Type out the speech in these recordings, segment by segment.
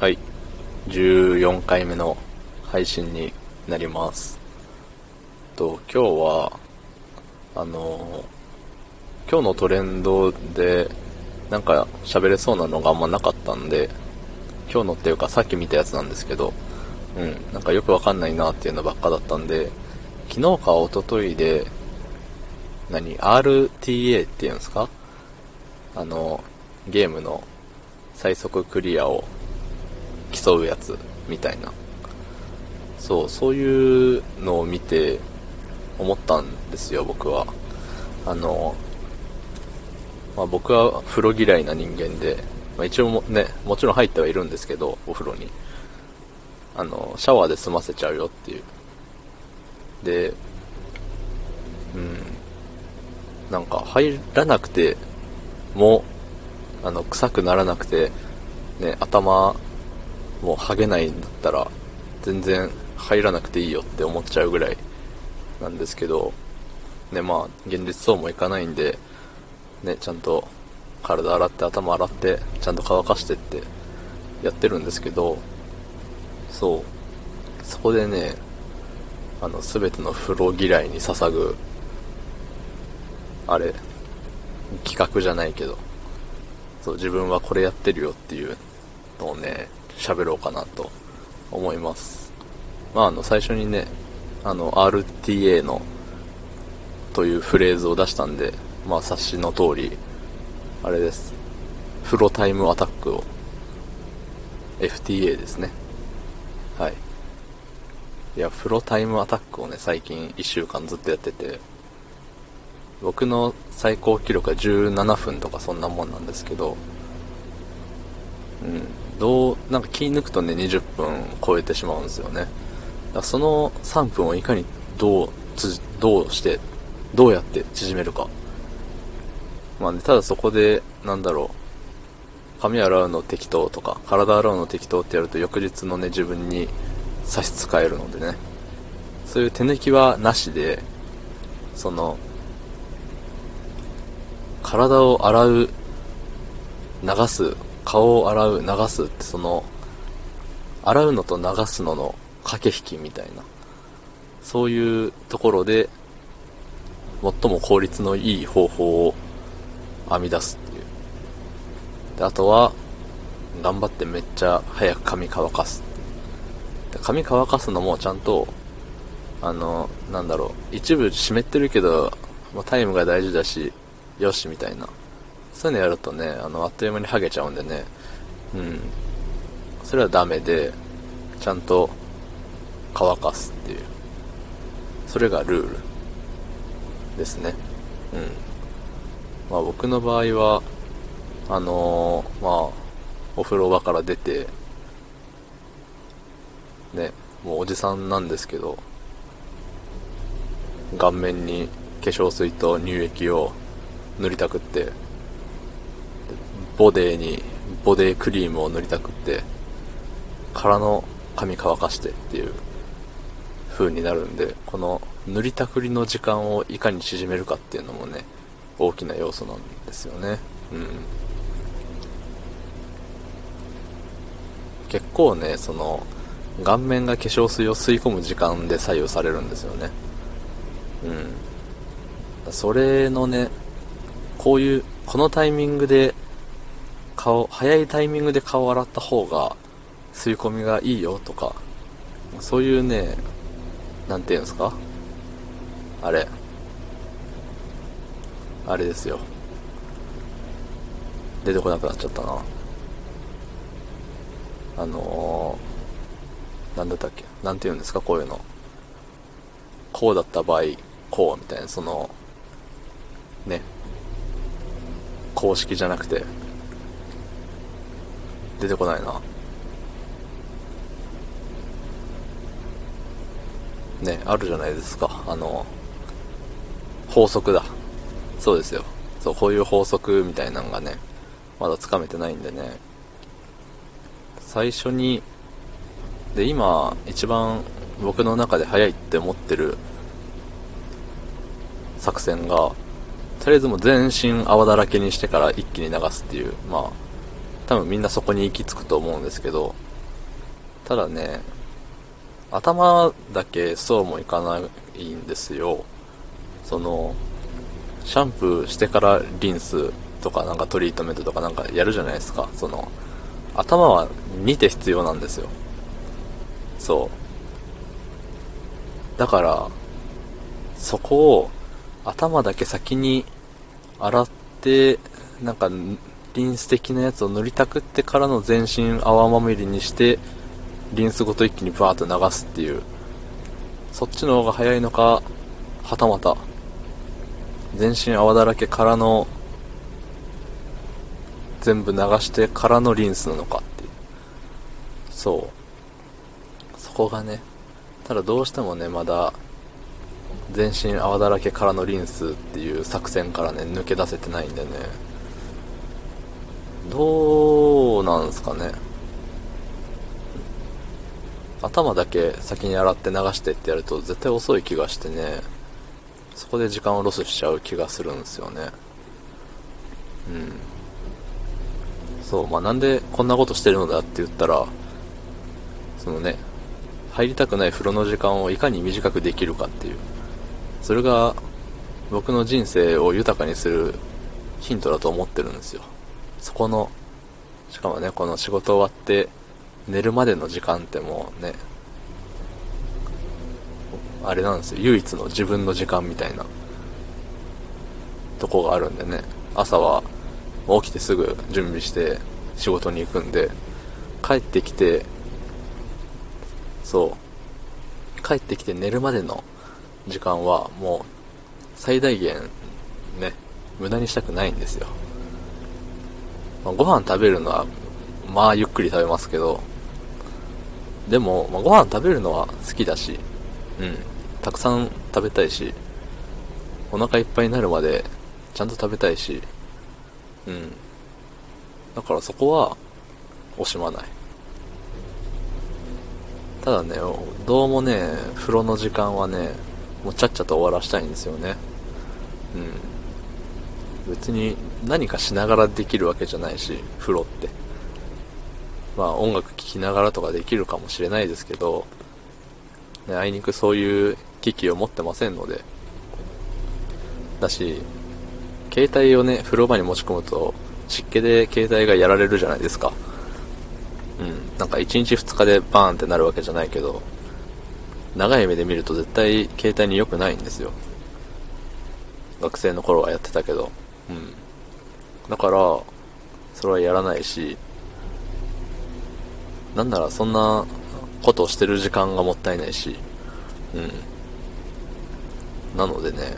はい。14回目の配信になります。と、今日は、あの、今日のトレンドで、なんか喋れそうなのがあんまなかったんで、今日のっていうかさっき見たやつなんですけど、うん、なんかよくわかんないなっていうのばっかだったんで、昨日か一昨日で、何 ?RTA っていうんですか？あの、ゲームの最速クリアを競うやつみたいな。そう、そういうのを見て思ったんですよ、僕は。あの、まあ、僕は風呂嫌いな人間で、まあ、一応もね、もちろん入ってはいるんですけど、お風呂に。あの、シャワーで済ませちゃうよっていう。で、うん、なんか入らなくても、あの、臭くならなくて、ね、頭もう剥げないんだったら、全然入らなくていいよって思っちゃうぐらいなんですけど、ね、まあ、現実そうもいかないんで、ね、ちゃんと体洗って頭洗って、ちゃんと乾かしてってやってるんですけど、そう、そこでね、あの、すべての風呂嫌いに捧ぐ、あれ、企画じゃないけど、そう、自分はこれやってるよっていうのをね、喋ろうかなと思います。まあ、あの、最初にね、あの、RTA の、というフレーズを出したんで、まあ、察しの通り、あれです。風呂タイムアタックを、FTA ですね。はい。いや、風呂タイムアタックをね、最近1週間ずっとやってて、僕の最高記録は17分とかそんなもんなんですけど、うん、どう、なんか気抜くとね、20分超えてしまうんですよね。だからその3分をいかにどうつ、どうして、どうやって縮めるか。まあね、ただそこで、なんだろう、髪洗うの適当とか、体洗うの適当ってやると翌日のね、自分に差し支えるのでね。そういう手抜きはなしで、その、体を洗う、流す、顔を洗う、流すってその、洗うのと流すのの駆け引きみたいな、そういうところで、最も効率のいい方法を編み出すっていう。で、あとは、頑張ってめっちゃ早く髪乾かす。髪乾かすのもちゃんと、あの、なんだろう、一部湿ってるけど、まあ、タイムが大事だし、よし、みたいな。そういうのやるとね、あの、あっという間に剥げちゃうんでね、うん。それはダメで、ちゃんと乾かすっていう。それがルールですね。うん。まあ僕の場合は、あのーまあ、お風呂場から出て、ね、もうおじさんなんですけど、顔面に化粧水と乳液を塗りたくって、ボデーにボデークリームを塗りたくって、からの髪乾かしてっていう風になるんで、この塗りたくりの時間をいかに縮めるかっていうのもね、大きな要素なんですよね。うん。結構ね、その、顔面が化粧水を吸い込む時間で左右されるんですよね。うん。それのね、こういう、このタイミングで、顔、早いタイミングで顔を洗った方が、吸い込みがいいよとか、そういうね、なんていうんですか？あれ。あれですよ。出てこなくなっちゃったな。あのー、なんだったっけ？なんて言うんですか？こういうの。こうだった場合、こうみたいな、その、ね。公式じゃなくて、出てこないな。ね、あるじゃないですか。あの、法則だ。そうですよ。そう、こういう法則みたいなのがね、まだつかめてないんでね。最初に、で、今、一番僕の中で早いって思ってる作戦が、とりあえずもう全身泡だらけにしてから一気に流すっていう、まあ、多分みんなそこに行き着くと思うんですけど、ただね、頭だけそうもいかないんですよ。その、シャンプーしてからリンスとかなんかトリートメントとかなんかやるじゃないですか。その、頭は2手必要なんですよ。そう。だから、そこを頭だけ先に洗って、なんかリンス的なやつを塗りたくってからの全身泡まみれにして、リンスごと一気にバーッと流すっていう。そっちの方が早いのか、はたまた、全身泡だらけからの、全部流してからのリンスなのかっていう。そう。そこがね、ただどうしてもね、まだ、全身泡だらけからのリンスっていう作戦からね、抜け出せてないんでね。どうなんすかね。頭だけ先に洗って流してってやると絶対遅い気がしてね、そこで時間をロスしちゃう気がするんですよね。うん。そう、まあなんでこんなことしてるのだって言ったら、そのね、入りたくない風呂の時間をいかに短くできるかっていう。それが僕の人生を豊かにするヒントだと思ってるんですよ。そこの、しかもね、この仕事終わって寝るまでの時間ってもうね、あれなんですよ、唯一の自分の時間みたいなとこがあるんでね、朝は起きてすぐ準備して仕事に行くんで、帰ってきて、そう、帰ってきて寝るまでの時間はもう最大限ね、無駄にしたくないんですよ。まあ、ご飯食べるのは、まあゆっくり食べますけど、でも、まあ、ご飯食べるのは好きだし、うん、たくさん食べたいし、お腹いっぱいになるまでちゃんと食べたいし、うん。だからそこは惜しまない。ただね、どうもね、風呂の時間はね、もうちゃっちゃと終わらしたいんですよね。うん。別に何かしながらできるわけじゃないし、風呂って。まあ音楽聴きながらとかできるかもしれないですけど、あいにくそういう機器を持ってませんので、だし、携帯をね、風呂場に持ち込むと、湿気で携帯がやられるじゃないですか。うん。なんか1日2日でバーンってなるわけじゃないけど、長い目で見ると絶対携帯に良くないんですよ。学生の頃はやってたけど。うん。だから、それはやらないし、なんならそんなことをしてる時間がもったいないし、うん。なのでね、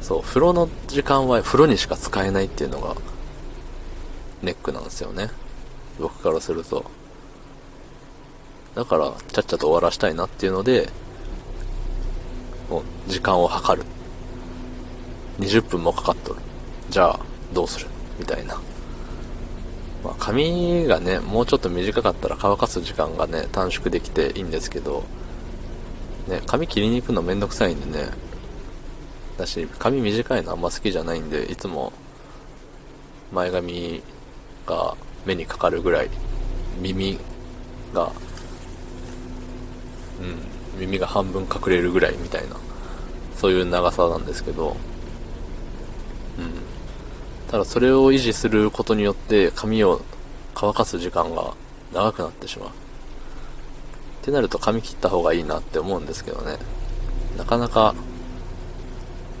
そう、風呂の時間は風呂にしか使えないっていうのが、ネックなんですよね。僕からすると。だから、ちゃっちゃと終わらしたいなっていうので、もう、時間を計る。20分もかかっとる。じゃあ、どうする？みたいな。まあ、髪がね、もうちょっと短かったら乾かす時間がね、短縮できていいんですけど、ね、髪切りに行くのめんどくさいんでね、だし、髪短いのあんま好きじゃないんで、いつも、前髪が目にかかるぐらい、耳が、うん、耳が半分隠れるぐらいみたいな、そういう長さなんですけど、うん。ただそれを維持することによって髪を乾かす時間が長くなってしまう。ってなると髪切った方がいいなって思うんですけどね。なかなか、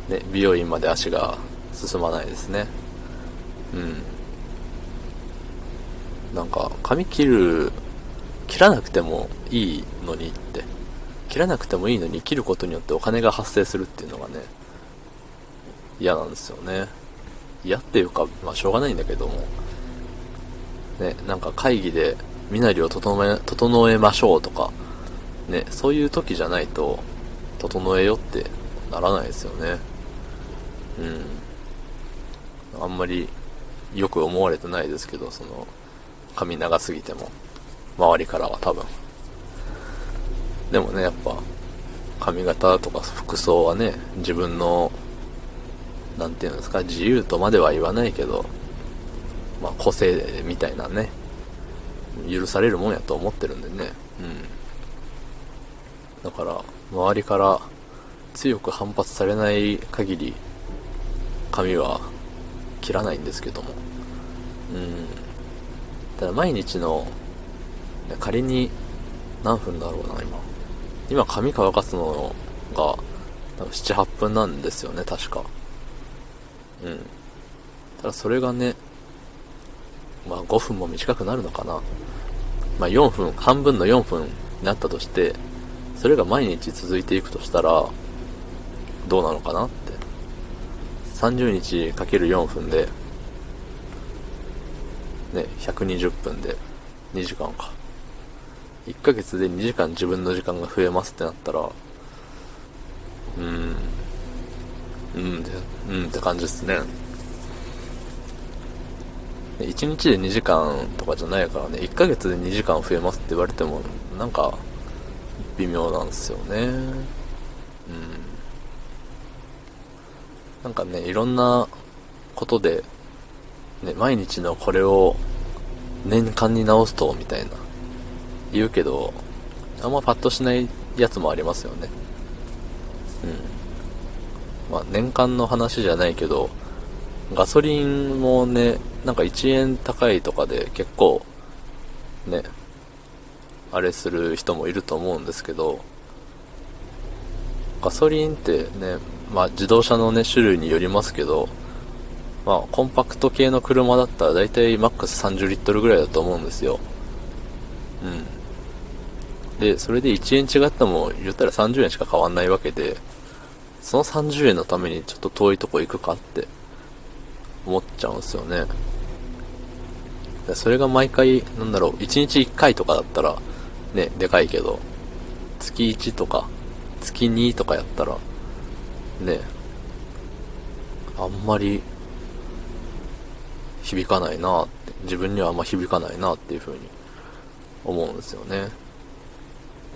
ね、美容院まで足が進まないですね。うん。なんか、髪切る、切らなくてもいいのにって。切らなくてもいいのに切ることによってお金が発生するっていうのがね、嫌なんですよね。嫌っていうか、まあしょうがないんだけども、ね、なんか会議で身なりを整え、整えましょうとか、ね、そういう時じゃないと、整えよってならないですよね。うん。あんまりよく思われてないですけど、その、髪長すぎても、周りからは多分。でもね、やっぱ、髪型とか服装はね、自分のなんていうんですか、自由とまでは言わないけど、まあ、個性みたいなね、許されるもんやと思ってるんでね。うん。だから、周りから強く反発されない限り、髪は切らないんですけども。うん。ただ毎日の、仮に何分だろうな、今。今髪乾かすのが、7、8分なんですよね、確か。うん。ただそれがね、まあ5分も短くなるのかな。まあ4分、半分の4分になったとして、それが毎日続いていくとしたら、どうなのかなって。30日かける4分で、ね、120分で2時間か。1ヶ月で2時間自分の時間が増えますってなったら、うん、うん、うんって感じですね。1日で2時間とかじゃないからね、1ヶ月で2時間増えますって言われても、なんか、微妙なんですよね。うん。なんかね、いろんなことで、ね、毎日のこれを年間に直すと、みたいな、言うけど、あんまパッとしないやつもありますよね。うん。まあ、年間の話じゃないけど、ガソリンもね、なんか1円高いとかで結構、ね、あれする人もいると思うんですけど、ガソリンってね、まあ自動車のね、種類によりますけど、まあコンパクト系の車だったら大体マックス30リットルぐらいだと思うんですよ。うん。で、それで1円違っても言ったら30円しか変わんないわけで、その30円のためにちょっと遠いとこ行くかって思っちゃうんすよね。それが毎回、なんだろう、1日1回とかだったら、ね、でかいけど、月1とか、月2とかやったら、ね、あんまり、響かないなって、自分にはあんま響かないなっていう風に思うんですよね。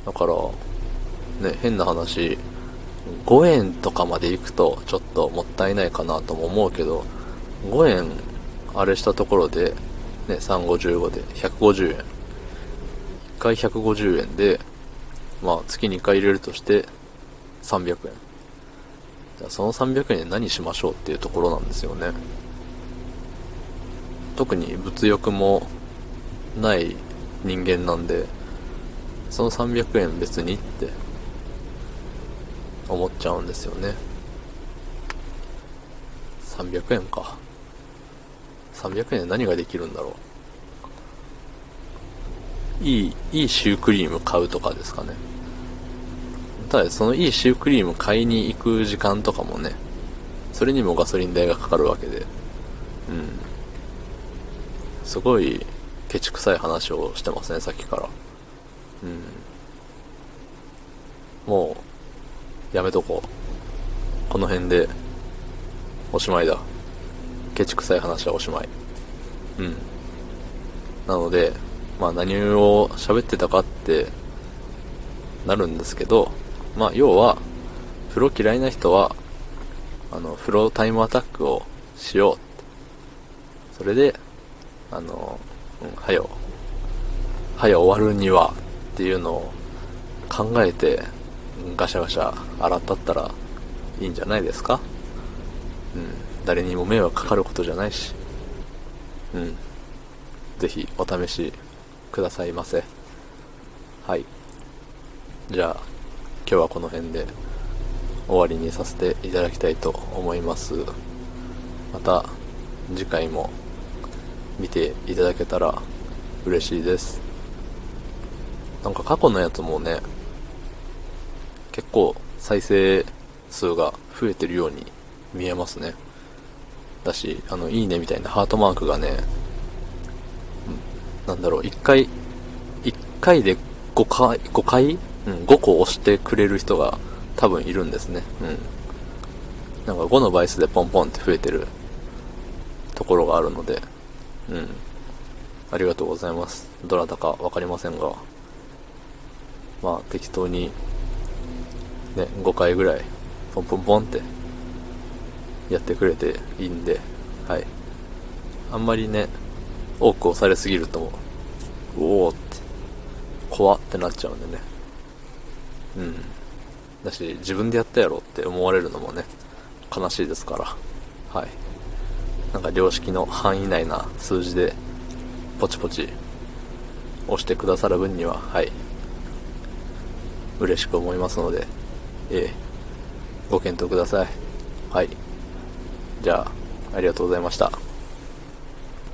だから、ね、変な話、5円とかまで行くとちょっともったいないかなとも思うけど、5円あれしたところで、ね、355で150円。1回150円で、まあ月2回入れるとして300円。じゃあその300円で何しましょうっていうところなんですよね。特に物欲もない人間なんで、その300円別にって思っちゃうんですよね。300円か。300円で何ができるんだろう。いい、いいシュークリーム買うとかですかね。ただ、そのいいシュークリーム買いに行く時間とかもね、それにもガソリン代がかかるわけで、うん。すごい、ケチくさい話をしてますね、さっきから。うん。もう、やめとこう。この辺で、おしまいだ。ケチくさい話はおしまい。うん。なので、まあ何を喋ってたかってなるんですけど、まあ要は、風呂嫌いな人は、あの、風呂タイムアタックをしようって。それで、あの、うん、はよ、はよ終わるにはっていうのを考えて、ガシャガシャ洗ったったらいいんじゃないですか？うん。誰にも迷惑かかることじゃないし、うん。ぜひお試しくださいませ。はい。じゃあ、今日はこの辺で終わりにさせていただきたいと思います。また次回も見ていただけたら嬉しいです。なんか過去のやつもね、結構再生数が増えてるように見えますね。だし、あの、いいねみたいなハートマークがね、なんだろう、1回、1回で5回、5回？うん、5個押してくれる人が多分いるんですね。うん。なんか5の倍数でポンポンって増えてるところがあるので、うん。ありがとうございます。どなたかわかりませんが、まあ適当に、ね、5回ぐらい、ポンポンポンってやってくれていいんで、はい。あんまりね、多く押されすぎると、おおって怖ってなっちゃうんでね。うん。だし自分でやったやろって思われるのもね悲しいですから。はい。なんか良識の範囲内な数字でポチポチ押してくださる分にははい。嬉しく思いますのでええ。ご検討ください。はい。じゃあありがとうございました。